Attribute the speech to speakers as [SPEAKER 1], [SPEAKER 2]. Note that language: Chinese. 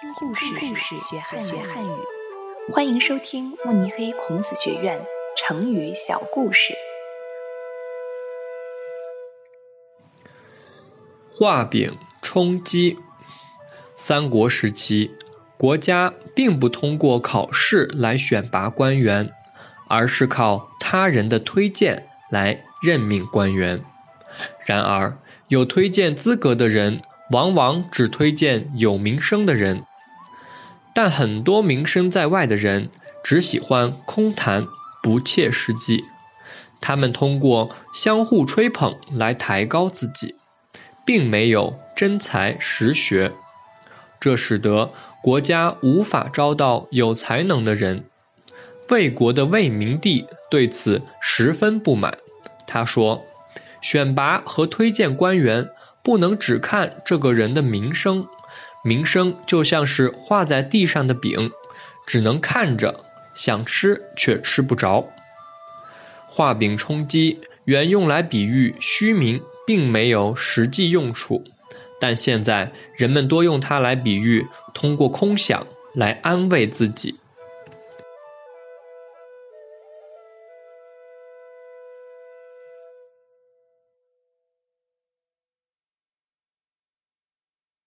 [SPEAKER 1] 听故事，学汉语。欢迎收听慕尼黑孔子学院成语小故事。
[SPEAKER 2] 画饼充饥。三国时期，国家并不通过考试来选拔官员，而是靠他人的推荐来任命官员。然而，有推荐资格的人。往往只推荐有名声的人，但很多名声在外的人只喜欢空谈，不切实际。他们通过相互吹捧来抬高自己，并没有真才实学，这使得国家无法招到有才能的人。魏国的魏明帝对此十分不满，他说：“选拔和推荐官员。”不能只看这个人的名声，名声就像是画在地上的饼，只能看着，想吃却吃不着。画饼充饥原用来比喻虚名，并没有实际用处，但现在人们多用它来比喻通过空想来安慰自己。